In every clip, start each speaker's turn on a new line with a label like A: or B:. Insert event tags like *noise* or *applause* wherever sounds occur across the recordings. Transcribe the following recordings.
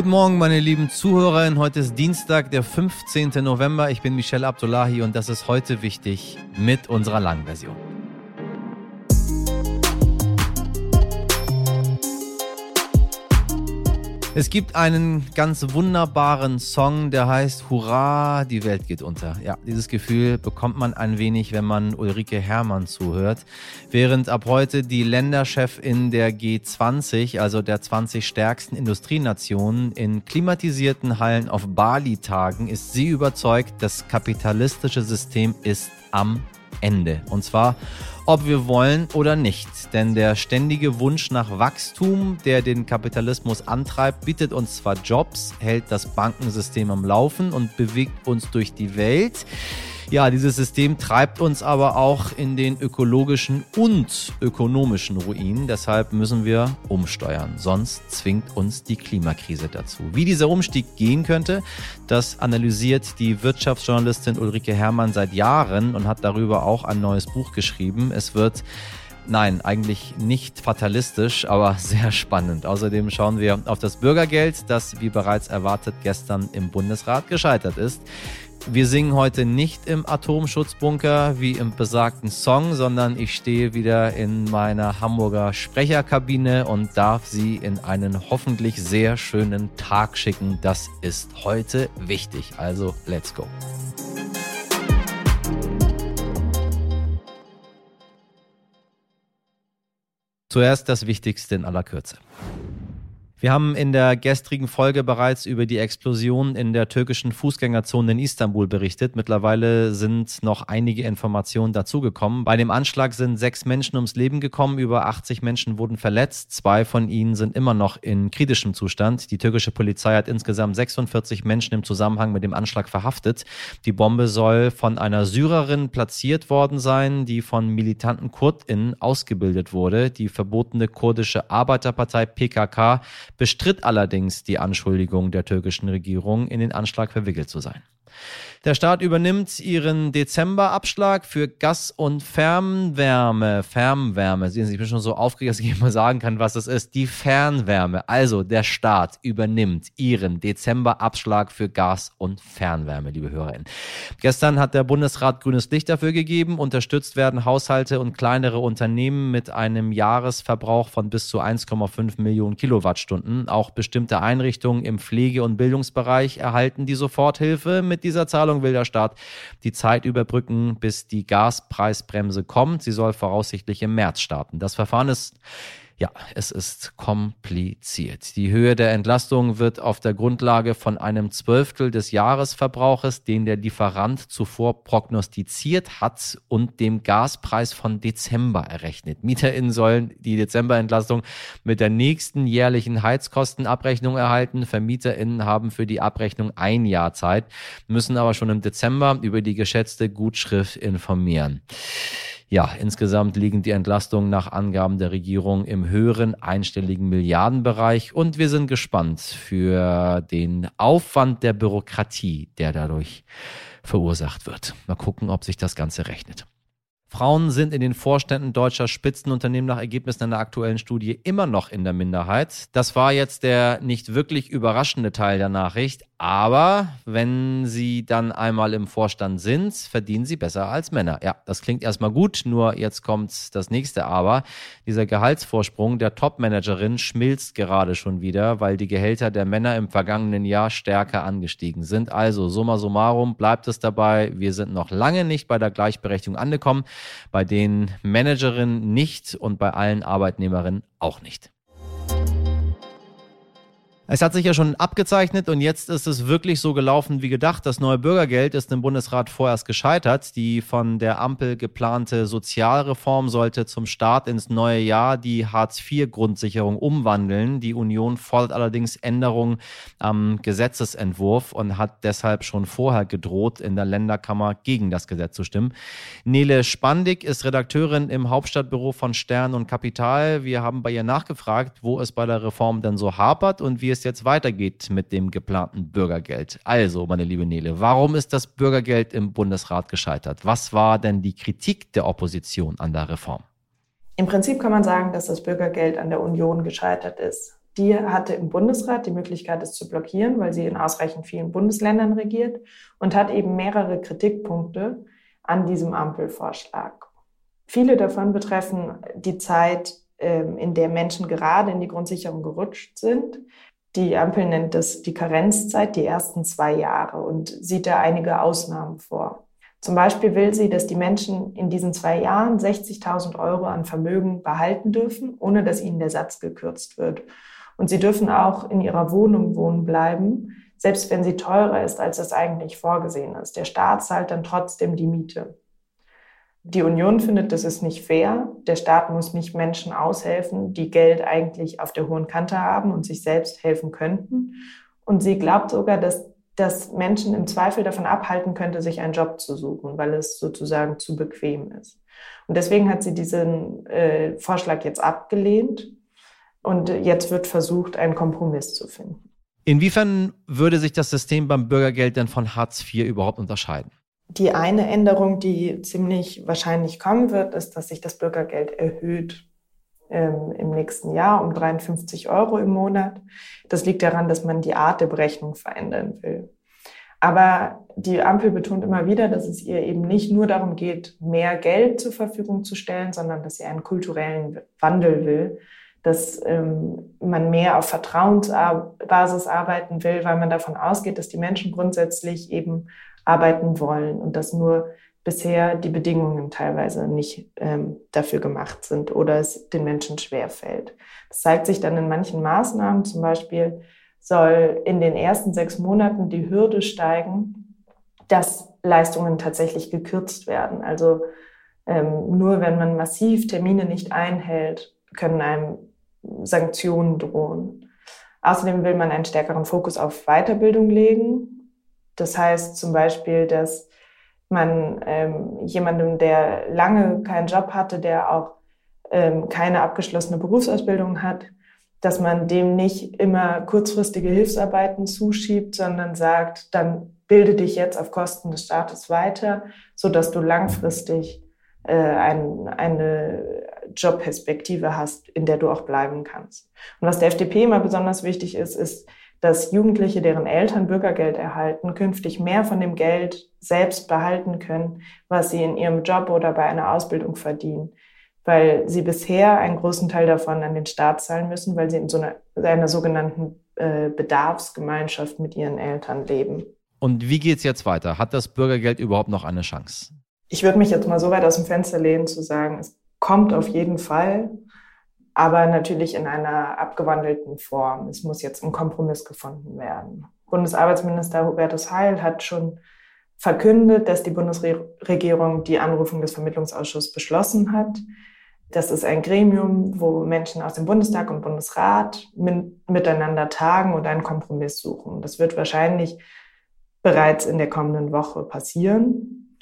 A: Guten Morgen, meine lieben Zuhörerinnen. Heute ist Dienstag, der 15. November. Ich bin Michelle Abdullahi und das ist heute wichtig mit unserer Langversion. Es gibt einen ganz wunderbaren Song, der heißt Hurra, die Welt geht unter. Ja, dieses Gefühl bekommt man ein wenig, wenn man Ulrike Herrmann zuhört. Während ab heute die Länderchefin der G20, also der 20 stärksten Industrienationen, in klimatisierten Hallen auf Bali tagen, ist sie überzeugt, das kapitalistische System ist am Ende. Und zwar, ob wir wollen oder nicht. Denn der ständige Wunsch nach Wachstum, der den Kapitalismus antreibt, bietet uns zwar Jobs, hält das Bankensystem am Laufen und bewegt uns durch die Welt. Ja, dieses System treibt uns aber auch in den ökologischen und ökonomischen Ruin. Deshalb müssen wir umsteuern. Sonst zwingt uns die Klimakrise dazu. Wie dieser Umstieg gehen könnte, das analysiert die Wirtschaftsjournalistin Ulrike Herrmann seit Jahren und hat darüber auch ein neues Buch geschrieben. Es wird Nein, eigentlich nicht fatalistisch, aber *laughs* sehr spannend. Außerdem schauen wir auf das Bürgergeld, das wie bereits erwartet gestern im Bundesrat gescheitert ist. Wir singen heute nicht im Atomschutzbunker wie im besagten Song, sondern ich stehe wieder in meiner Hamburger Sprecherkabine und darf Sie in einen hoffentlich sehr schönen Tag schicken. Das ist heute wichtig. Also, let's go. Zuerst das Wichtigste in aller Kürze. Wir haben in der gestrigen Folge bereits über die Explosion in der türkischen Fußgängerzone in Istanbul berichtet. Mittlerweile sind noch einige Informationen dazugekommen. Bei dem Anschlag sind sechs Menschen ums Leben gekommen, über 80 Menschen wurden verletzt. Zwei von ihnen sind immer noch in kritischem Zustand. Die türkische Polizei hat insgesamt 46 Menschen im Zusammenhang mit dem Anschlag verhaftet. Die Bombe soll von einer Syrerin platziert worden sein, die von militanten KurdInnen ausgebildet wurde. Die verbotene kurdische Arbeiterpartei PKK bestritt allerdings die Anschuldigung der türkischen Regierung, in den Anschlag verwickelt zu sein. Der Staat übernimmt ihren Dezemberabschlag für Gas- und Fernwärme. Fernwärme. Ich bin schon so aufgeregt, dass ich mal sagen kann, was das ist. Die Fernwärme. Also der Staat übernimmt ihren Dezemberabschlag für Gas- und Fernwärme, liebe HörerInnen. Gestern hat der Bundesrat grünes Licht dafür gegeben. Unterstützt werden Haushalte und kleinere Unternehmen mit einem Jahresverbrauch von bis zu 1,5 Millionen Kilowattstunden. Auch bestimmte Einrichtungen im Pflege- und Bildungsbereich erhalten die Soforthilfe. Mit dieser Zahlung Zahlung will der Staat die Zeit überbrücken, bis die Gaspreisbremse kommt. Sie soll voraussichtlich im März starten. Das Verfahren ist ja, es ist kompliziert. Die Höhe der Entlastung wird auf der Grundlage von einem Zwölftel des Jahresverbrauches, den der Lieferant zuvor prognostiziert hat, und dem Gaspreis von Dezember errechnet. MieterInnen sollen die Dezemberentlastung mit der nächsten jährlichen Heizkostenabrechnung erhalten. VermieterInnen haben für die Abrechnung ein Jahr Zeit, müssen aber schon im Dezember über die geschätzte Gutschrift informieren. Ja, insgesamt liegen die Entlastungen nach Angaben der Regierung im höheren einstelligen Milliardenbereich und wir sind gespannt für den Aufwand der Bürokratie, der dadurch verursacht wird. Mal gucken, ob sich das Ganze rechnet. Frauen sind in den Vorständen deutscher Spitzenunternehmen nach Ergebnissen einer aktuellen Studie immer noch in der Minderheit. Das war jetzt der nicht wirklich überraschende Teil der Nachricht, aber wenn sie dann einmal im Vorstand sind, verdienen sie besser als Männer. Ja, das klingt erstmal gut, nur jetzt kommt das nächste Aber. Dieser Gehaltsvorsprung der Topmanagerin schmilzt gerade schon wieder, weil die Gehälter der Männer im vergangenen Jahr stärker angestiegen sind. Also summa summarum bleibt es dabei, wir sind noch lange nicht bei der Gleichberechtigung angekommen, bei den Managerinnen nicht und bei allen Arbeitnehmerinnen auch nicht. Es hat sich ja schon abgezeichnet und jetzt ist es wirklich so gelaufen wie gedacht. Das neue Bürgergeld ist im Bundesrat vorerst gescheitert. Die von der Ampel geplante Sozialreform sollte zum Start ins neue Jahr die Hartz-IV-Grundsicherung umwandeln. Die Union fordert allerdings Änderungen am Gesetzesentwurf und hat deshalb schon vorher gedroht, in der Länderkammer gegen das Gesetz zu stimmen. Nele Spandig ist Redakteurin im Hauptstadtbüro von Stern und Kapital. Wir haben bei ihr nachgefragt, wo es bei der Reform denn so hapert und wie es es jetzt weitergeht mit dem geplanten Bürgergeld. Also, meine liebe Nele, warum ist das Bürgergeld im Bundesrat gescheitert? Was war denn die Kritik der Opposition an der Reform?
B: Im Prinzip kann man sagen, dass das Bürgergeld an der Union gescheitert ist. Die hatte im Bundesrat die Möglichkeit, es zu blockieren, weil sie in ausreichend vielen Bundesländern regiert und hat eben mehrere Kritikpunkte an diesem Ampelvorschlag. Viele davon betreffen die Zeit, ähm, in der Menschen gerade in die Grundsicherung gerutscht sind. Die Ampel nennt das die Karenzzeit, die ersten zwei Jahre und sieht da einige Ausnahmen vor. Zum Beispiel will sie, dass die Menschen in diesen zwei Jahren 60.000 Euro an Vermögen behalten dürfen, ohne dass ihnen der Satz gekürzt wird. Und sie dürfen auch in ihrer Wohnung wohnen bleiben, selbst wenn sie teurer ist, als es eigentlich vorgesehen ist. Der Staat zahlt dann trotzdem die Miete. Die Union findet, das ist nicht fair. Der Staat muss nicht Menschen aushelfen, die Geld eigentlich auf der hohen Kante haben und sich selbst helfen könnten. Und sie glaubt sogar, dass das Menschen im Zweifel davon abhalten könnte, sich einen Job zu suchen, weil es sozusagen zu bequem ist. Und deswegen hat sie diesen äh, Vorschlag jetzt abgelehnt und jetzt wird versucht, einen Kompromiss zu finden.
A: Inwiefern würde sich das System beim Bürgergeld denn von Hartz IV überhaupt unterscheiden?
B: Die eine Änderung, die ziemlich wahrscheinlich kommen wird, ist, dass sich das Bürgergeld erhöht ähm, im nächsten Jahr um 53 Euro im Monat. Das liegt daran, dass man die Art der Berechnung verändern will. Aber die Ampel betont immer wieder, dass es ihr eben nicht nur darum geht, mehr Geld zur Verfügung zu stellen, sondern dass sie einen kulturellen Wandel will, dass ähm, man mehr auf Vertrauensbasis arbeiten will, weil man davon ausgeht, dass die Menschen grundsätzlich eben arbeiten wollen und dass nur bisher die Bedingungen teilweise nicht ähm, dafür gemacht sind oder es den Menschen schwerfällt. Das zeigt sich dann in manchen Maßnahmen, zum Beispiel soll in den ersten sechs Monaten die Hürde steigen, dass Leistungen tatsächlich gekürzt werden. Also ähm, nur wenn man massiv Termine nicht einhält, können einem Sanktionen drohen. Außerdem will man einen stärkeren Fokus auf Weiterbildung legen das heißt zum Beispiel, dass man ähm, jemandem, der lange keinen Job hatte, der auch ähm, keine abgeschlossene Berufsausbildung hat, dass man dem nicht immer kurzfristige Hilfsarbeiten zuschiebt, sondern sagt, dann bilde dich jetzt auf Kosten des Staates weiter, so dass du langfristig äh, ein, eine Jobperspektive hast, in der du auch bleiben kannst. Und was der FDP immer besonders wichtig ist, ist, dass Jugendliche, deren Eltern Bürgergeld erhalten, künftig mehr von dem Geld selbst behalten können, was sie in ihrem Job oder bei einer Ausbildung verdienen. Weil sie bisher einen großen Teil davon an den Staat zahlen müssen, weil sie in so einer, einer sogenannten äh, Bedarfsgemeinschaft mit ihren Eltern leben.
A: Und wie geht's jetzt weiter? Hat das Bürgergeld überhaupt noch eine Chance?
B: Ich würde mich jetzt mal so weit aus dem Fenster lehnen, zu sagen, es kommt auf jeden Fall aber natürlich in einer abgewandelten Form. Es muss jetzt ein Kompromiss gefunden werden. Bundesarbeitsminister Hubertus Heil hat schon verkündet, dass die Bundesregierung die Anrufung des Vermittlungsausschusses beschlossen hat. Das ist ein Gremium, wo Menschen aus dem Bundestag und Bundesrat miteinander tagen und einen Kompromiss suchen. Das wird wahrscheinlich bereits in der kommenden Woche passieren.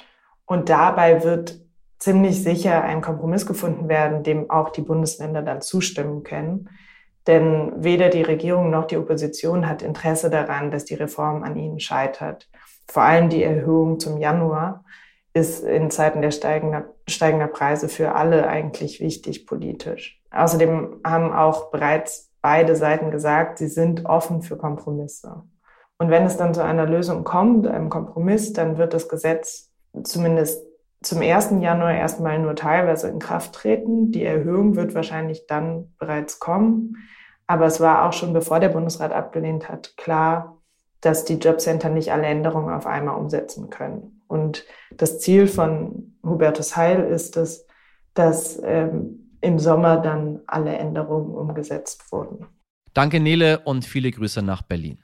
B: Und dabei wird ziemlich sicher ein Kompromiss gefunden werden, dem auch die Bundesländer dann zustimmen können. Denn weder die Regierung noch die Opposition hat Interesse daran, dass die Reform an ihnen scheitert. Vor allem die Erhöhung zum Januar ist in Zeiten der steigender, steigender Preise für alle eigentlich wichtig politisch. Außerdem haben auch bereits beide Seiten gesagt, sie sind offen für Kompromisse. Und wenn es dann zu einer Lösung kommt, einem Kompromiss, dann wird das Gesetz zumindest zum 1. Januar erstmal nur teilweise in Kraft treten. Die Erhöhung wird wahrscheinlich dann bereits kommen. Aber es war auch schon, bevor der Bundesrat abgelehnt hat, klar, dass die Jobcenter nicht alle Änderungen auf einmal umsetzen können. Und das Ziel von Hubertus Heil ist es, dass ähm, im Sommer dann alle Änderungen umgesetzt wurden.
A: Danke, Nele, und viele Grüße nach Berlin.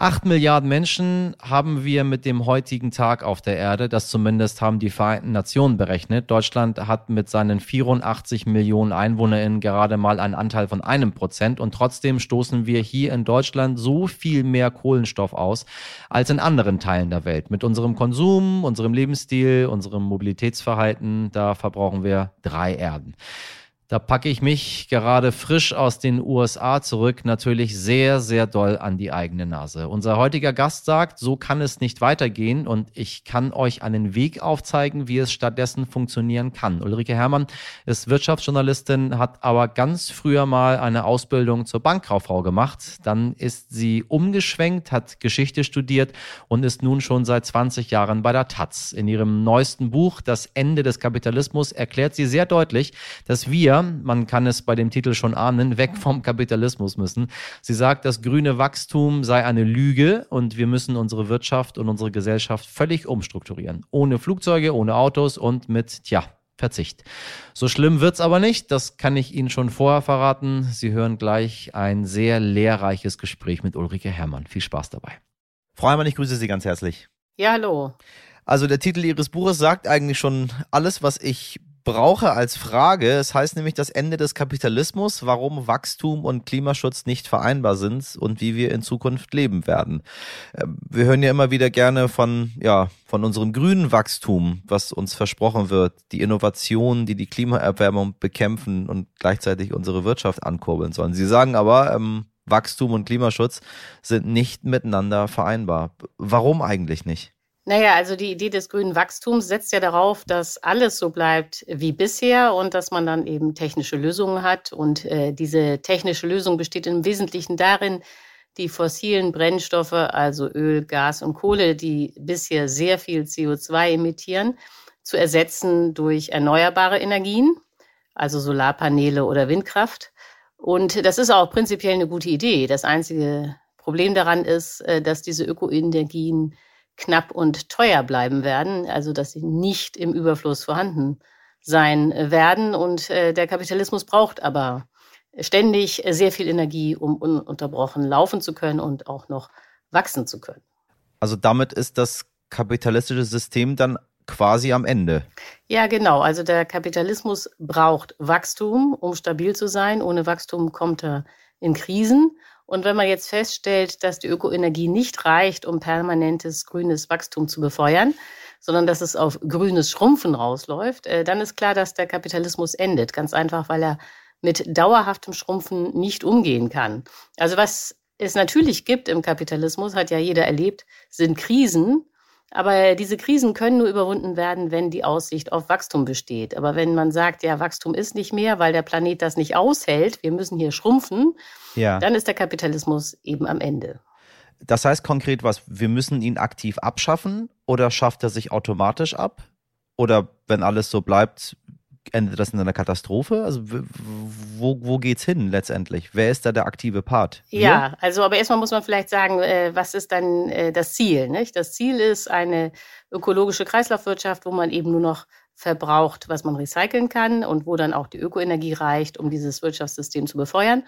A: Acht Milliarden Menschen haben wir mit dem heutigen Tag auf der Erde. Das zumindest haben die Vereinten Nationen berechnet. Deutschland hat mit seinen 84 Millionen EinwohnerInnen gerade mal einen Anteil von einem Prozent. Und trotzdem stoßen wir hier in Deutschland so viel mehr Kohlenstoff aus als in anderen Teilen der Welt. Mit unserem Konsum, unserem Lebensstil, unserem Mobilitätsverhalten, da verbrauchen wir drei Erden.
C: Da packe ich mich gerade frisch aus den USA zurück natürlich sehr, sehr doll an die eigene Nase. Unser heutiger Gast sagt, so kann es nicht weitergehen und ich kann euch einen Weg aufzeigen, wie es stattdessen funktionieren kann. Ulrike Herrmann ist Wirtschaftsjournalistin, hat aber ganz früher mal eine Ausbildung zur Bankkauffrau gemacht. Dann ist sie umgeschwenkt, hat Geschichte studiert und ist nun schon seit 20 Jahren bei der Taz. In ihrem neuesten Buch Das Ende des Kapitalismus erklärt sie sehr deutlich, dass wir man kann es bei dem Titel schon ahnen, weg vom Kapitalismus müssen. Sie sagt, das grüne Wachstum sei eine Lüge und wir müssen unsere Wirtschaft und unsere Gesellschaft völlig umstrukturieren. Ohne Flugzeuge, ohne Autos und mit, tja, Verzicht. So schlimm wird's aber nicht, das kann ich Ihnen schon vorher verraten. Sie hören gleich ein sehr lehrreiches Gespräch mit Ulrike Herrmann. Viel Spaß dabei.
A: Frau Herrmann, ich grüße Sie ganz herzlich.
D: Ja, hallo.
A: Also der Titel Ihres Buches sagt eigentlich schon alles, was ich brauche als Frage. Es heißt nämlich das Ende des Kapitalismus, warum Wachstum und Klimaschutz nicht vereinbar sind und wie wir in Zukunft leben werden. Ähm, wir hören ja immer wieder gerne von, ja, von unserem grünen Wachstum, was uns versprochen wird, die Innovationen, die die Klimaerwärmung bekämpfen und gleichzeitig unsere Wirtschaft ankurbeln sollen. Sie sagen aber, ähm, Wachstum und Klimaschutz sind nicht miteinander vereinbar. Warum eigentlich nicht?
D: Naja, also die Idee des grünen Wachstums setzt ja darauf, dass alles so bleibt wie bisher und dass man dann eben technische Lösungen hat. Und äh, diese technische Lösung besteht im Wesentlichen darin, die fossilen Brennstoffe, also Öl, Gas und Kohle, die bisher sehr viel CO2 emittieren, zu ersetzen durch erneuerbare Energien, also Solarpaneele oder Windkraft. Und das ist auch prinzipiell eine gute Idee. Das einzige Problem daran ist, äh, dass diese Ökoenergien knapp und teuer bleiben werden, also dass sie nicht im Überfluss vorhanden sein werden. Und äh, der Kapitalismus braucht aber ständig sehr viel Energie, um ununterbrochen laufen zu können und auch noch wachsen zu können.
A: Also damit ist das kapitalistische System dann quasi am Ende.
D: Ja, genau. Also der Kapitalismus braucht Wachstum, um stabil zu sein. Ohne Wachstum kommt er in Krisen. Und wenn man jetzt feststellt, dass die Ökoenergie nicht reicht, um permanentes grünes Wachstum zu befeuern, sondern dass es auf grünes Schrumpfen rausläuft, äh, dann ist klar, dass der Kapitalismus endet. Ganz einfach, weil er mit dauerhaftem Schrumpfen nicht umgehen kann. Also was es natürlich gibt im Kapitalismus, hat ja jeder erlebt, sind Krisen. Aber diese Krisen können nur überwunden werden, wenn die Aussicht auf Wachstum besteht. Aber wenn man sagt, ja, Wachstum ist nicht mehr, weil der Planet das nicht aushält, wir müssen hier schrumpfen, ja. dann ist der Kapitalismus eben am Ende.
A: Das heißt konkret was, wir müssen ihn aktiv abschaffen oder schafft er sich automatisch ab? Oder wenn alles so bleibt, endet das in einer Katastrophe? Also wo, wo geht's hin letztendlich? Wer ist da der aktive Part?
D: Wir? Ja, also aber erstmal muss man vielleicht sagen, äh, was ist dann äh, das Ziel? Nicht? Das Ziel ist eine ökologische Kreislaufwirtschaft, wo man eben nur noch verbraucht, was man recyceln kann und wo dann auch die Ökoenergie reicht, um dieses Wirtschaftssystem zu befeuern.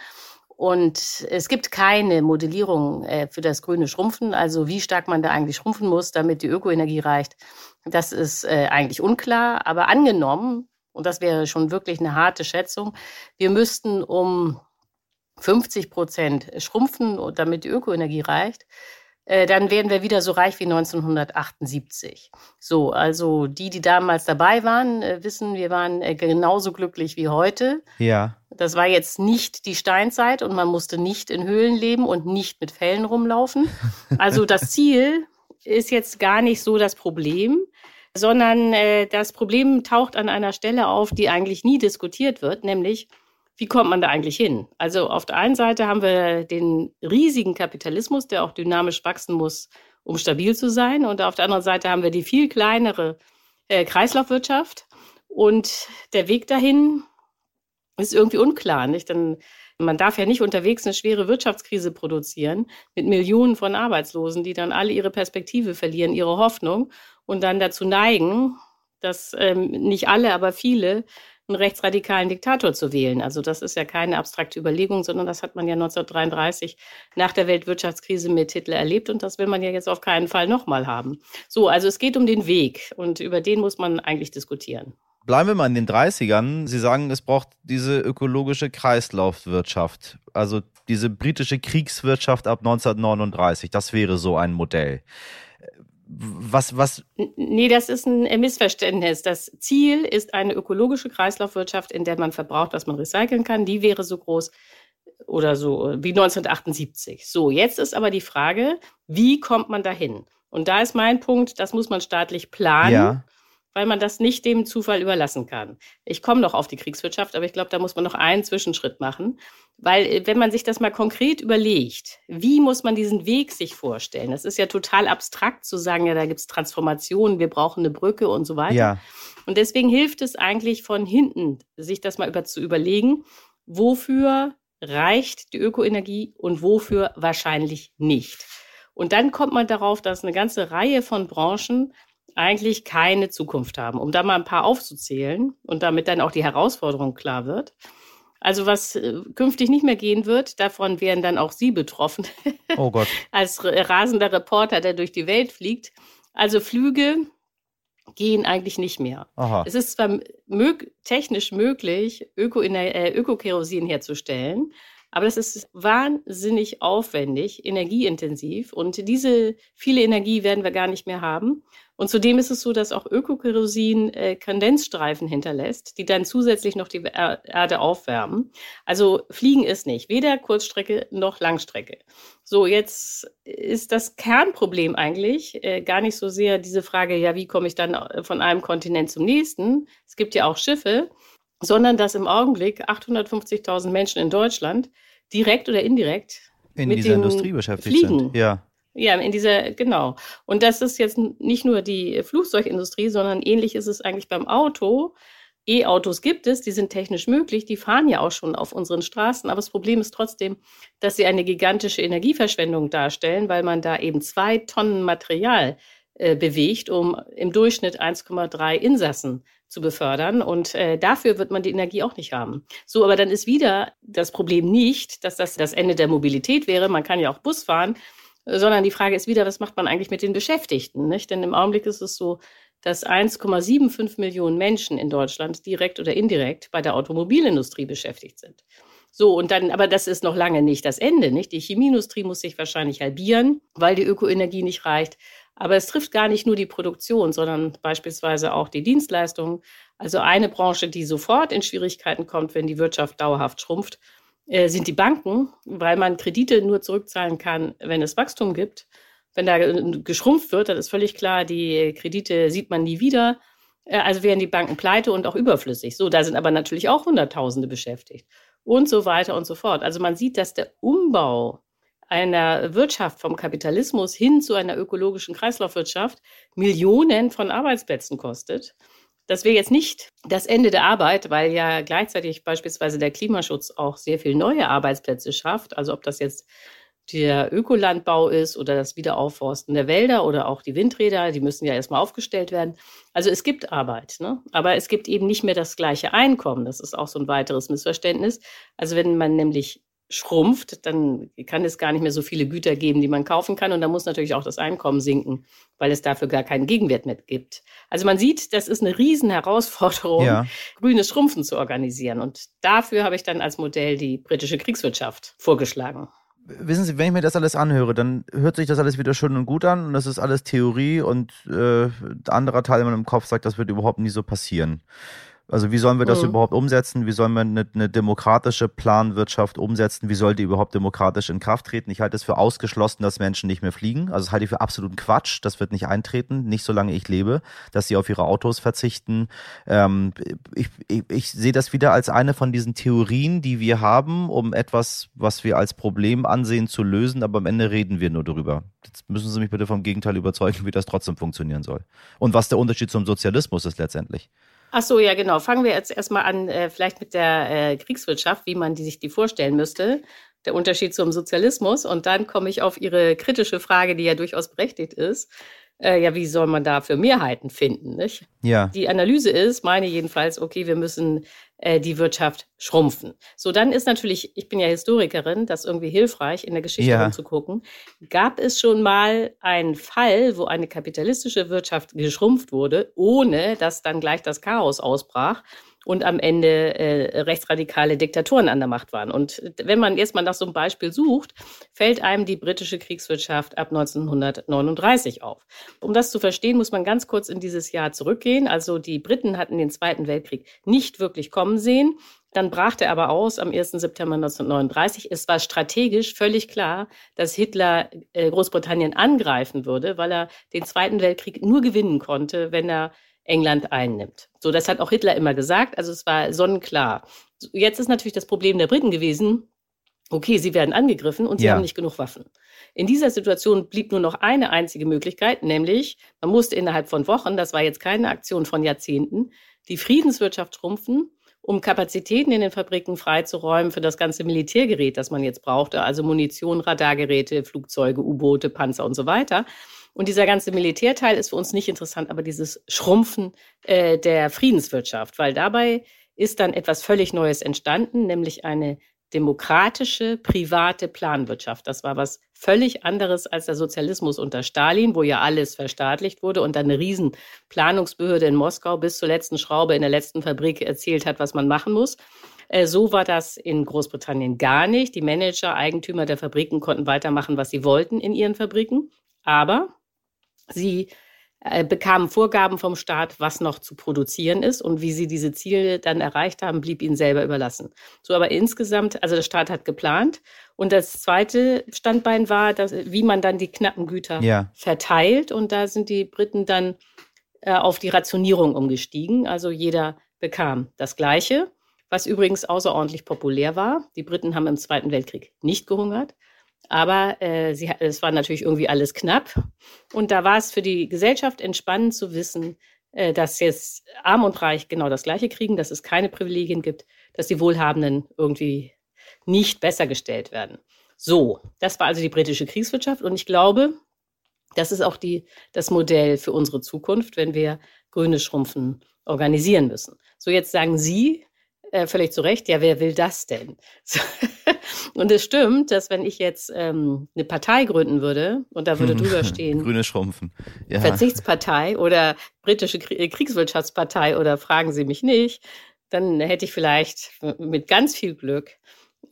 D: Und es gibt keine Modellierung äh, für das grüne Schrumpfen, also wie stark man da eigentlich schrumpfen muss, damit die Ökoenergie reicht. Das ist äh, eigentlich unklar. Aber angenommen, und das wäre schon wirklich eine harte Schätzung, wir müssten um 50 Prozent schrumpfen, damit die Ökoenergie reicht, äh, dann werden wir wieder so reich wie 1978. So, also die, die damals dabei waren, äh, wissen, wir waren äh, genauso glücklich wie heute.
A: Ja.
D: Das war jetzt nicht die Steinzeit und man musste nicht in Höhlen leben und nicht mit Fällen rumlaufen. Also das *laughs* Ziel ist jetzt gar nicht so das Problem sondern äh, das Problem taucht an einer Stelle auf, die eigentlich nie diskutiert wird, nämlich wie kommt man da eigentlich hin? Also auf der einen Seite haben wir den riesigen Kapitalismus, der auch dynamisch wachsen muss, um stabil zu sein. Und auf der anderen Seite haben wir die viel kleinere äh, Kreislaufwirtschaft. Und der Weg dahin ist irgendwie unklar. Nicht? Denn man darf ja nicht unterwegs eine schwere Wirtschaftskrise produzieren mit Millionen von Arbeitslosen, die dann alle ihre Perspektive verlieren, ihre Hoffnung und dann dazu neigen, dass ähm, nicht alle, aber viele einen rechtsradikalen Diktator zu wählen. Also das ist ja keine abstrakte Überlegung, sondern das hat man ja 1933 nach der Weltwirtschaftskrise mit Hitler erlebt und das will man ja jetzt auf keinen Fall nochmal haben. So, also es geht um den Weg und über den muss man eigentlich diskutieren.
A: Bleiben wir mal in den 30ern. Sie sagen, es braucht diese ökologische Kreislaufwirtschaft, also diese britische Kriegswirtschaft ab 1939. Das wäre so ein Modell
E: was, was?
D: Nee, das ist ein Missverständnis. Das Ziel ist eine ökologische Kreislaufwirtschaft, in der man verbraucht, was man recyceln kann. Die wäre so groß oder so wie 1978. So, jetzt ist aber die Frage, wie kommt man dahin? Und da ist mein Punkt, das muss man staatlich planen. Ja weil man das nicht dem Zufall überlassen kann. Ich komme noch auf die Kriegswirtschaft, aber ich glaube, da muss man noch einen Zwischenschritt machen, weil äh, wenn man sich das mal konkret überlegt, wie muss man diesen Weg sich vorstellen? Das ist ja total abstrakt zu sagen, ja, da gibt es Transformationen, wir brauchen eine Brücke und so weiter. Ja. Und deswegen hilft es eigentlich von hinten, sich das mal über, zu überlegen, wofür reicht die Ökoenergie und wofür wahrscheinlich nicht. Und dann kommt man darauf, dass eine ganze Reihe von Branchen eigentlich keine Zukunft haben. Um da mal ein paar aufzuzählen und damit dann auch die Herausforderung klar wird. Also was äh, künftig nicht mehr gehen wird, davon wären dann auch Sie betroffen. *laughs*
E: Oh Gott.
D: Als rasender Reporter, der durch die Welt fliegt. Also Flüge gehen eigentlich nicht mehr. Aha. Es ist zwar mög technisch möglich, äh, Öko-Kerosin herzustellen, aber das ist wahnsinnig aufwendig, energieintensiv und diese viele Energie werden wir gar nicht mehr haben. Und zudem ist es so, dass auch Ökokerosin äh, Kondensstreifen hinterlässt, die dann zusätzlich noch die Erde aufwärmen. Also fliegen ist nicht, weder Kurzstrecke noch Langstrecke. So, jetzt ist das Kernproblem eigentlich äh, gar nicht so sehr diese Frage, ja, wie komme ich dann äh, von einem Kontinent zum nächsten? Es gibt ja auch Schiffe, sondern dass im Augenblick 850.000 Menschen in Deutschland direkt oder indirekt
E: in dieser Industrie beschäftigt
D: Fliegen.
E: sind. Ja.
D: Ja, in dieser, genau. Und das ist jetzt nicht nur die Flugzeugindustrie, sondern ähnlich ist es eigentlich beim Auto. E-Autos gibt es, die sind technisch möglich, die fahren ja auch schon auf unseren Straßen. Aber das Problem ist trotzdem, dass sie eine gigantische Energieverschwendung darstellen, weil man da eben zwei Tonnen Material äh, bewegt, um im Durchschnitt 1,3 Insassen zu befördern. Und äh, dafür wird man die Energie auch nicht haben. So, aber dann ist wieder das Problem nicht, dass das das Ende der Mobilität wäre. Man kann ja auch Bus fahren sondern die Frage ist wieder, was macht man eigentlich mit den Beschäftigten? Nicht? Denn im Augenblick ist es so, dass 1,75 Millionen Menschen in Deutschland direkt oder indirekt bei der Automobilindustrie beschäftigt sind. So, und dann, aber das ist noch lange nicht das Ende, nicht? Die Chemieindustrie muss sich wahrscheinlich halbieren, weil die Ökoenergie nicht reicht. Aber es trifft gar nicht nur die Produktion, sondern beispielsweise auch die Dienstleistungen. Also eine Branche, die sofort in Schwierigkeiten kommt, wenn die Wirtschaft dauerhaft schrumpft, äh, sind die Banken, weil man Kredite nur zurückzahlen kann, wenn es Wachstum gibt. Wenn da geschrumpft wird, dann ist völlig klar, die Kredite sieht man nie wieder. Äh, also wären die Banken pleite und auch überflüssig. So, da sind aber natürlich auch Hunderttausende beschäftigt und so weiter und so fort. Also man sieht, dass der Umbau einer Wirtschaft vom Kapitalismus hin zu einer ökologischen Kreislaufwirtschaft Millionen von Arbeitsplätzen kostet. Das wäre jetzt nicht das Ende der Arbeit, weil ja gleichzeitig beispielsweise der Klimaschutz auch sehr viel neue Arbeitsplätze schafft. Also ob das jetzt der Ökolandbau ist oder das Wiederaufforsten der Wälder oder auch die Windräder, die müssen ja erstmal aufgestellt werden. Also es gibt Arbeit, ne? aber es gibt eben nicht mehr das gleiche Einkommen. Das ist auch so ein weiteres Missverständnis. Also wenn man nämlich schrumpft, dann kann es gar nicht mehr so viele Güter geben, die man kaufen kann. Und dann muss natürlich auch das Einkommen sinken, weil es dafür gar keinen Gegenwert mehr gibt. Also man sieht, das ist eine Riesenherausforderung, ja. grünes Schrumpfen zu organisieren. Und dafür habe ich dann als Modell die britische Kriegswirtschaft vorgeschlagen.
E: Wissen Sie, wenn ich mir das alles anhöre, dann hört sich das alles wieder schön und gut an und das ist alles Theorie und äh, anderer Teil in meinem Kopf sagt, das wird überhaupt nie so passieren. Also wie sollen wir das mhm. überhaupt umsetzen? Wie sollen wir eine, eine, demokratische Planwirtschaft umsetzen? Wie soll die überhaupt demokratisch in Kraft treten? Ich halte es für ausgeschlossen, dass Menschen nicht mehr fliegen. Also das halte ich für absoluten Quatsch. Das wird nicht eintreten, nicht solange ich lebe, dass sie auf ihre Autos verzichten. Ähm, ich, ich, ich sehe das wieder als eine von diesen Theorien, die wir haben, um etwas, was wir als Problem ansehen, zu lösen. Aber am Ende reden wir nur darüber. Jetzt müssen Sie mich bitte vom Gegenteil überzeugen, wie das trotzdem funktionieren soll. Und was der Unterschied zum Sozialismus ist letztendlich.
D: Ach so, ja, genau. Fangen wir jetzt erstmal an, äh, vielleicht mit der äh, Kriegswirtschaft, wie man die, sich die vorstellen müsste. Der Unterschied zum Sozialismus. Und dann komme ich auf Ihre kritische Frage, die ja durchaus berechtigt ist äh, ja, wie soll man da für Mehrheiten finden? Nicht?
E: Ja.
D: Die Analyse ist, meine jedenfalls, okay, wir müssen äh, die Wirtschaft schrumpfen. So, dann ist natürlich, ich bin ja Historikerin, das irgendwie hilfreich, in der Geschichte ja. rumzugucken. Gab es schon mal einen Fall, wo eine kapitalistische Wirtschaft geschrumpft wurde, ohne dass dann gleich das Chaos ausbrach? Und am Ende äh, rechtsradikale Diktatoren an der Macht waren. Und wenn man erstmal nach so einem Beispiel sucht, fällt einem die britische Kriegswirtschaft ab 1939 auf. Um das zu verstehen, muss man ganz kurz in dieses Jahr zurückgehen. Also die Briten hatten den Zweiten Weltkrieg nicht wirklich kommen sehen. Dann brach er aber aus am 1. September 1939. Es war strategisch völlig klar, dass Hitler äh, Großbritannien angreifen würde, weil er den Zweiten Weltkrieg nur gewinnen konnte, wenn er England einnimmt. So, das hat auch Hitler immer gesagt. Also es war sonnenklar. Jetzt ist natürlich das Problem der Briten gewesen. Okay, sie werden angegriffen und sie ja. haben nicht genug Waffen. In dieser Situation blieb nur noch eine einzige Möglichkeit, nämlich man musste innerhalb von Wochen, das war jetzt keine Aktion von Jahrzehnten, die Friedenswirtschaft schrumpfen, um Kapazitäten in den Fabriken freizuräumen für das ganze Militärgerät, das man jetzt brauchte, also Munition, Radargeräte, Flugzeuge, U-Boote, Panzer und so weiter. Und dieser ganze Militärteil ist für uns nicht interessant, aber dieses Schrumpfen äh, der Friedenswirtschaft, weil dabei ist dann etwas völlig Neues entstanden, nämlich eine demokratische, private Planwirtschaft. Das war was völlig anderes als der Sozialismus unter Stalin, wo ja alles verstaatlicht wurde und dann eine riesen Planungsbehörde in Moskau bis zur letzten Schraube in der letzten Fabrik erzählt hat, was man machen muss. Äh, so war das in Großbritannien gar nicht. Die Manager, Eigentümer der Fabriken konnten weitermachen, was sie wollten in ihren Fabriken. Aber Sie äh, bekamen Vorgaben vom Staat, was noch zu produzieren ist und wie sie diese Ziele dann erreicht haben, blieb ihnen selber überlassen. So aber insgesamt, also der Staat hat geplant und das zweite Standbein war, dass, wie man dann die knappen Güter ja. verteilt und da sind die Briten dann äh, auf die Rationierung umgestiegen. Also jeder bekam das Gleiche, was übrigens außerordentlich populär war. Die Briten haben im Zweiten Weltkrieg nicht gehungert. Aber äh, sie, es war natürlich irgendwie alles knapp. Und da war es für die Gesellschaft entspannend zu wissen, äh, dass jetzt Arm und Reich genau das Gleiche kriegen, dass es keine Privilegien gibt, dass die Wohlhabenden irgendwie nicht besser gestellt werden. So, das war also die britische Kriegswirtschaft. Und ich glaube, das ist auch die, das Modell für unsere Zukunft, wenn wir grüne Schrumpfen organisieren müssen. So, jetzt sagen Sie, äh, völlig zu Recht, ja, wer will das denn? *laughs* und es stimmt, dass wenn ich jetzt ähm, eine Partei gründen würde und da würde drüber *laughs* stehen,
E: grüne Schrumpfen,
D: ja. Verzichtspartei oder britische äh, Kriegswirtschaftspartei oder fragen Sie mich nicht, dann hätte ich vielleicht mit ganz viel Glück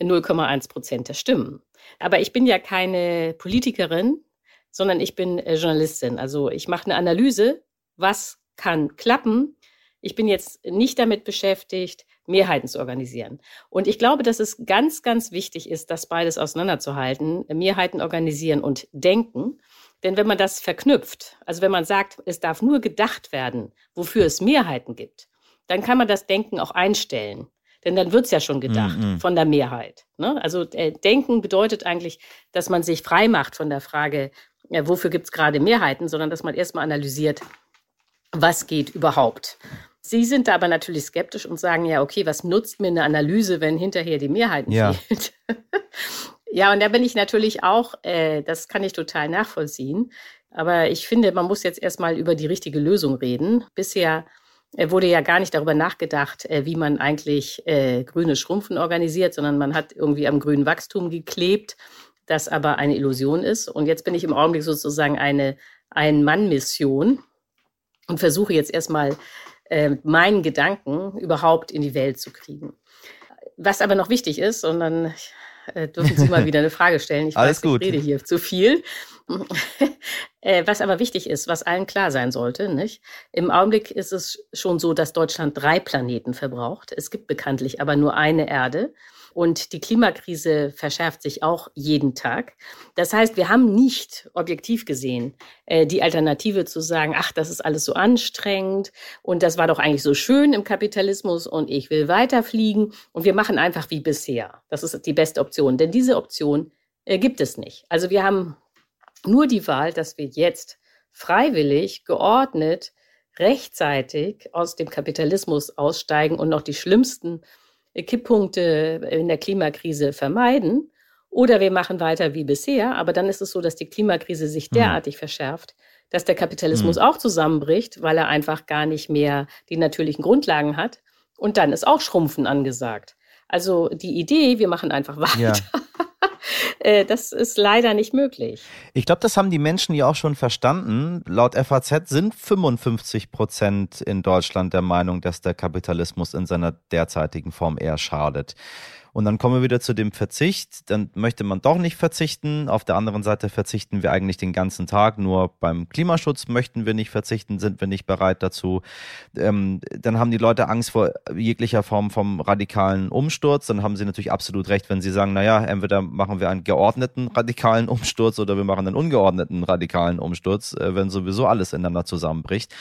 D: 0,1 Prozent der Stimmen. Aber ich bin ja keine Politikerin, sondern ich bin äh, Journalistin. Also ich mache eine Analyse, was kann klappen. Ich bin jetzt nicht damit beschäftigt, Mehrheiten zu organisieren. Und ich glaube, dass es ganz, ganz wichtig ist, das beides auseinanderzuhalten, Mehrheiten organisieren und denken. Denn wenn man das verknüpft, also wenn man sagt, es darf nur gedacht werden, wofür es Mehrheiten gibt, dann kann man das Denken auch einstellen. Denn dann wird es ja schon gedacht mm -hmm. von der Mehrheit. Ne? Also äh, Denken bedeutet eigentlich, dass man sich frei macht von der Frage, ja, wofür gibt es gerade Mehrheiten, sondern dass man erstmal analysiert, was geht überhaupt. Sie sind da aber natürlich skeptisch und sagen, ja, okay, was nutzt mir eine Analyse, wenn hinterher die Mehrheiten ja. fehlt? *laughs* ja, und da bin ich natürlich auch, äh, das kann ich total nachvollziehen. Aber ich finde, man muss jetzt erstmal über die richtige Lösung reden. Bisher äh, wurde ja gar nicht darüber nachgedacht, äh, wie man eigentlich äh, grüne Schrumpfen organisiert, sondern man hat irgendwie am grünen Wachstum geklebt, das aber eine Illusion ist. Und jetzt bin ich im Augenblick sozusagen eine Ein-Mann-Mission und versuche jetzt erstmal äh, meinen Gedanken überhaupt in die Welt zu kriegen. Was aber noch wichtig ist, und dann äh, dürfen Sie mal *laughs* wieder eine Frage stellen.
E: Ich Alles weiß, gut.
D: ich rede hier zu viel. *laughs* äh, was aber wichtig ist, was allen klar sein sollte, nicht? Im Augenblick ist es schon so, dass Deutschland drei Planeten verbraucht. Es gibt bekanntlich aber nur eine Erde. Und die Klimakrise verschärft sich auch jeden Tag. Das heißt, wir haben nicht objektiv gesehen äh, die Alternative zu sagen, ach, das ist alles so anstrengend und das war doch eigentlich so schön im Kapitalismus und ich will weiterfliegen und wir machen einfach wie bisher. Das ist die beste Option, denn diese Option äh, gibt es nicht. Also wir haben nur die Wahl, dass wir jetzt freiwillig, geordnet, rechtzeitig aus dem Kapitalismus aussteigen und noch die schlimmsten Kipppunkte in der Klimakrise vermeiden. Oder wir machen weiter wie bisher, aber dann ist es so, dass die Klimakrise sich mhm. derartig mhm. verschärft, dass der Kapitalismus mhm. auch zusammenbricht, weil er einfach gar nicht mehr die natürlichen Grundlagen hat. Und dann ist auch Schrumpfen angesagt. Also die Idee, wir machen einfach weiter, ja. Äh, das ist leider nicht möglich.
A: Ich glaube, das haben die Menschen ja auch schon verstanden. Laut FAZ sind 55 Prozent in Deutschland der Meinung, dass der Kapitalismus in seiner derzeitigen Form eher schadet. Und dann kommen wir wieder zu dem Verzicht. Dann möchte man doch nicht verzichten. Auf der anderen Seite verzichten wir eigentlich den ganzen Tag. Nur beim Klimaschutz möchten wir nicht verzichten, sind wir nicht bereit dazu. Ähm, dann haben die Leute Angst vor jeglicher Form vom radikalen Umsturz. Dann haben sie natürlich absolut recht, wenn sie sagen, naja, entweder machen wir einen geordneten radikalen Umsturz oder wir machen einen ungeordneten radikalen Umsturz, äh, wenn sowieso alles ineinander zusammenbricht.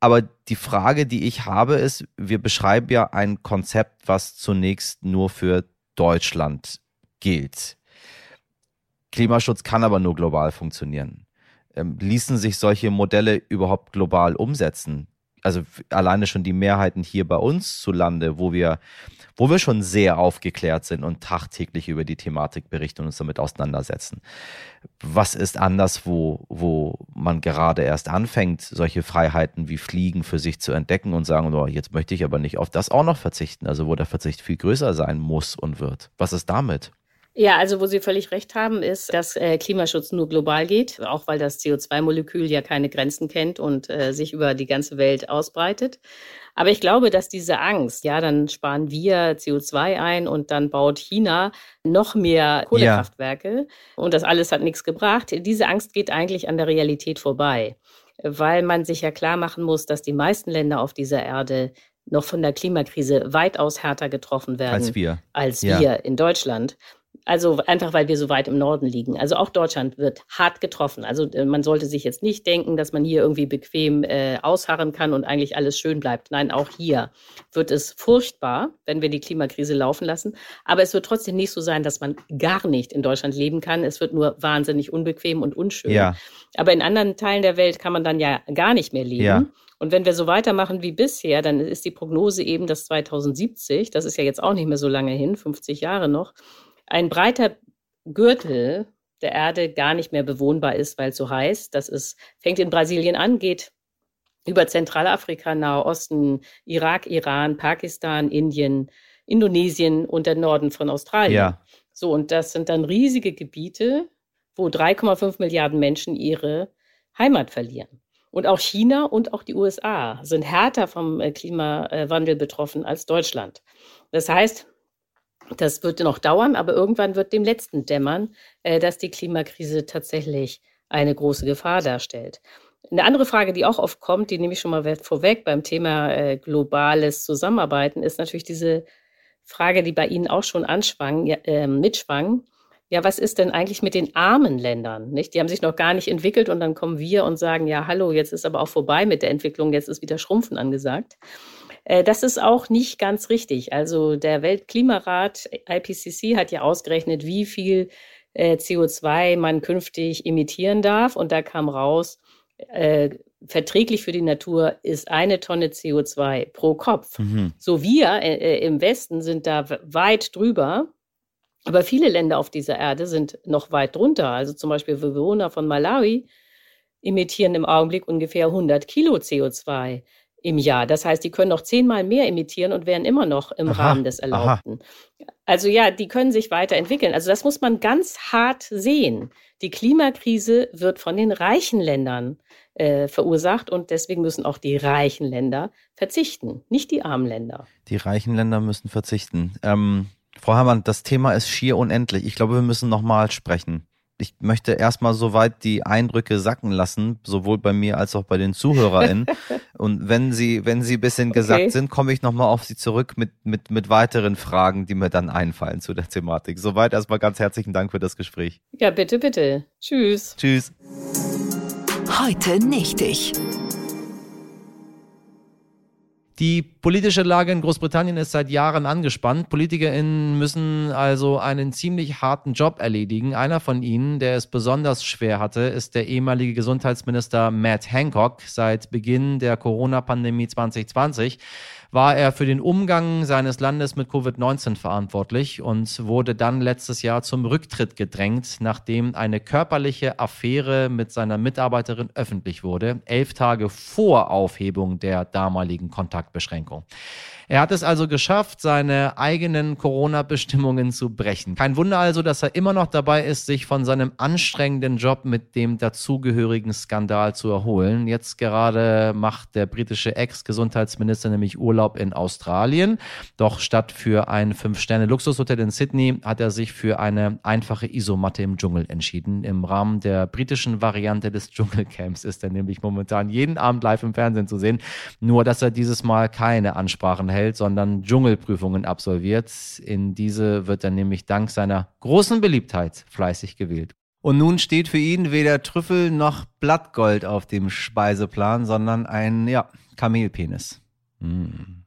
A: Aber die Frage, die ich habe, ist, wir beschreiben ja ein Konzept, was zunächst nur für Deutschland gilt. Klimaschutz kann aber nur global funktionieren. Ähm, ließen sich solche Modelle überhaupt global umsetzen? Also alleine schon die Mehrheiten hier bei uns zu Lande, wo wir wo wir schon sehr aufgeklärt sind und tagtäglich über die Thematik berichten und uns damit auseinandersetzen. Was ist anders, wo, wo man gerade erst anfängt, solche Freiheiten wie Fliegen für sich zu entdecken und sagen, oh, jetzt möchte ich aber nicht auf das auch noch verzichten, also wo der Verzicht viel größer sein muss und wird. Was ist damit?
D: Ja, also wo Sie völlig recht haben, ist, dass äh, Klimaschutz nur global geht, auch weil das CO2-Molekül ja keine Grenzen kennt und äh, sich über die ganze Welt ausbreitet. Aber ich glaube, dass diese Angst, ja, dann sparen wir CO2 ein und dann baut China noch mehr Kohlekraftwerke ja. und das alles hat nichts gebracht. Diese Angst geht eigentlich an der Realität vorbei, weil man sich ja klar machen muss, dass die meisten Länder auf dieser Erde noch von der Klimakrise weitaus härter getroffen werden
A: als wir,
D: als ja. wir in Deutschland. Also einfach, weil wir so weit im Norden liegen. Also auch Deutschland wird hart getroffen. Also äh, man sollte sich jetzt nicht denken, dass man hier irgendwie bequem äh, ausharren kann und eigentlich alles schön bleibt. Nein, auch hier wird es furchtbar, wenn wir die Klimakrise laufen lassen. Aber es wird trotzdem nicht so sein, dass man gar nicht in Deutschland leben kann. Es wird nur wahnsinnig unbequem und unschön. Ja. Aber in anderen Teilen der Welt kann man dann ja gar nicht mehr leben. Ja. Und wenn wir so weitermachen wie bisher, dann ist die Prognose eben, dass 2070, das ist ja jetzt auch nicht mehr so lange hin, 50 Jahre noch, ein breiter Gürtel der Erde gar nicht mehr bewohnbar ist, weil es so heiß. Das ist, fängt in Brasilien an, geht über Zentralafrika, Nahe Osten, Irak, Iran, Pakistan, Indien, Indonesien und der Norden von Australien. Ja. So, und das sind dann riesige Gebiete, wo 3,5 Milliarden Menschen ihre Heimat verlieren. Und auch China und auch die USA sind härter vom äh, Klimawandel betroffen als Deutschland. Das heißt, das wird noch dauern, aber irgendwann wird dem Letzten dämmern, äh, dass die Klimakrise tatsächlich eine große Gefahr darstellt. Eine andere Frage, die auch oft kommt, die nehme ich schon mal vorweg beim Thema äh, globales Zusammenarbeiten, ist natürlich diese Frage, die bei Ihnen auch schon anschwang, äh, mitschwang. Ja, was ist denn eigentlich mit den armen Ländern? Nicht? Die haben sich noch gar nicht entwickelt und dann kommen wir und sagen, ja, hallo, jetzt ist aber auch vorbei mit der Entwicklung, jetzt ist wieder Schrumpfen angesagt. Äh, das ist auch nicht ganz richtig. Also der Weltklimarat IPCC hat ja ausgerechnet, wie viel äh, CO2 man künftig emittieren darf. Und da kam raus, äh, verträglich für die Natur ist eine Tonne CO2 pro Kopf. Mhm. So wir äh, im Westen sind da weit drüber. Aber viele Länder auf dieser Erde sind noch weit drunter. Also zum Beispiel Bewohner von Malawi emittieren im Augenblick ungefähr 100 Kilo CO2 im Jahr. Das heißt, die können noch zehnmal mehr emittieren und wären immer noch im aha, Rahmen des Erlaubten. Aha. Also ja, die können sich weiterentwickeln. Also das muss man ganz hart sehen. Die Klimakrise wird von den reichen Ländern äh, verursacht und deswegen müssen auch die reichen Länder verzichten, nicht die armen Länder.
A: Die reichen Länder müssen verzichten. Ähm, Frau Herrmann, das Thema ist schier unendlich. Ich glaube, wir müssen nochmal sprechen ich möchte erstmal soweit die Eindrücke sacken lassen, sowohl bei mir als auch bei den ZuhörerInnen. *laughs* Und wenn sie, wenn sie ein bisschen okay. gesagt sind, komme ich nochmal auf sie zurück mit, mit, mit weiteren Fragen, die mir dann einfallen zu der Thematik. Soweit erstmal ganz herzlichen Dank für das Gespräch.
D: Ja, bitte, bitte. Tschüss.
A: Tschüss.
F: Heute nicht ich.
G: Die politische Lage in Großbritannien ist seit Jahren angespannt. PolitikerInnen müssen also einen ziemlich harten Job erledigen. Einer von ihnen, der es besonders schwer hatte, ist der ehemalige Gesundheitsminister Matt Hancock. Seit Beginn der Corona-Pandemie 2020 war er für den Umgang seines Landes mit Covid-19 verantwortlich und wurde dann letztes Jahr zum Rücktritt gedrängt, nachdem eine körperliche Affäre mit seiner Mitarbeiterin öffentlich wurde, elf Tage vor Aufhebung der damaligen Kontaktbeschränkung.
A: Er hat es also geschafft, seine eigenen Corona-Bestimmungen zu brechen. Kein Wunder also, dass er immer noch dabei ist, sich von seinem anstrengenden Job mit dem dazugehörigen Skandal zu erholen. Jetzt gerade macht der britische Ex-Gesundheitsminister nämlich Urlaub in Australien. Doch statt für ein Fünf-Sterne-Luxushotel in Sydney hat er sich für eine einfache Isomatte im Dschungel entschieden. Im Rahmen der britischen Variante des Dschungelcamps ist er nämlich momentan jeden Abend live im Fernsehen zu sehen. Nur, dass er dieses Mal keine Ansprachen hält, sondern Dschungelprüfungen absolviert. In diese wird er nämlich dank seiner großen Beliebtheit fleißig gewählt. Und nun steht für ihn weder Trüffel noch Blattgold auf dem Speiseplan, sondern ein, ja, Kamelpenis. Hm.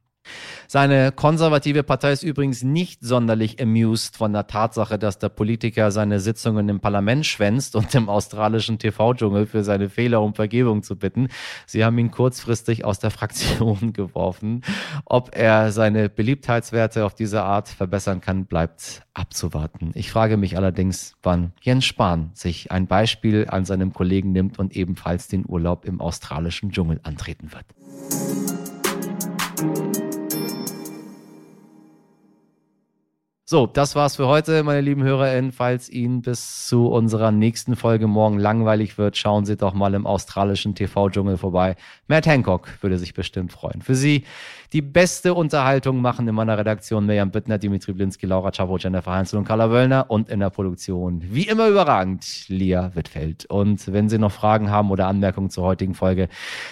A: Seine konservative Partei ist übrigens nicht sonderlich amused von der Tatsache, dass der Politiker seine Sitzungen im Parlament schwänzt und im australischen TV-Dschungel für seine Fehler um Vergebung zu bitten. Sie haben ihn kurzfristig aus der Fraktion *laughs* geworfen. Ob er seine Beliebtheitswerte auf diese Art verbessern kann, bleibt abzuwarten. Ich frage mich allerdings, wann Jens Spahn sich ein Beispiel an seinem Kollegen nimmt und ebenfalls den Urlaub im australischen Dschungel antreten wird. So, das war's für heute, meine lieben HörerInnen. Falls Ihnen bis zu unserer nächsten Folge morgen langweilig wird, schauen Sie doch mal im australischen TV-Dschungel vorbei. Matt Hancock würde sich bestimmt freuen. Für Sie die beste Unterhaltung machen in meiner Redaktion Mirjam Bittner, Dimitri Blinski, Laura Czavo, Jennifer Heinzel und Carla Wöllner und in der Produktion, wie immer überragend, Lia Wittfeld. Und wenn Sie noch Fragen haben oder Anmerkungen zur heutigen Folge,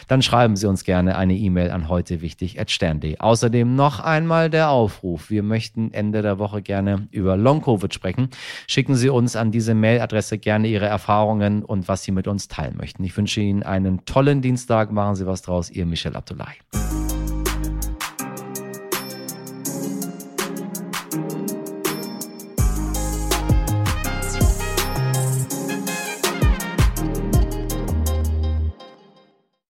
A: dann schreiben Sie uns gerne eine E-Mail an heute wichtig at stern.de. Außerdem noch einmal der Aufruf. Wir möchten Ende der Woche gerne über Long-Covid sprechen. Schicken Sie uns an diese Mailadresse gerne Ihre Erfahrungen und was Sie mit uns teilen möchten. Ich wünsche Ihnen einen tollen Dienstag. Machen Sie was draus. Ihr Michel Abdullahi.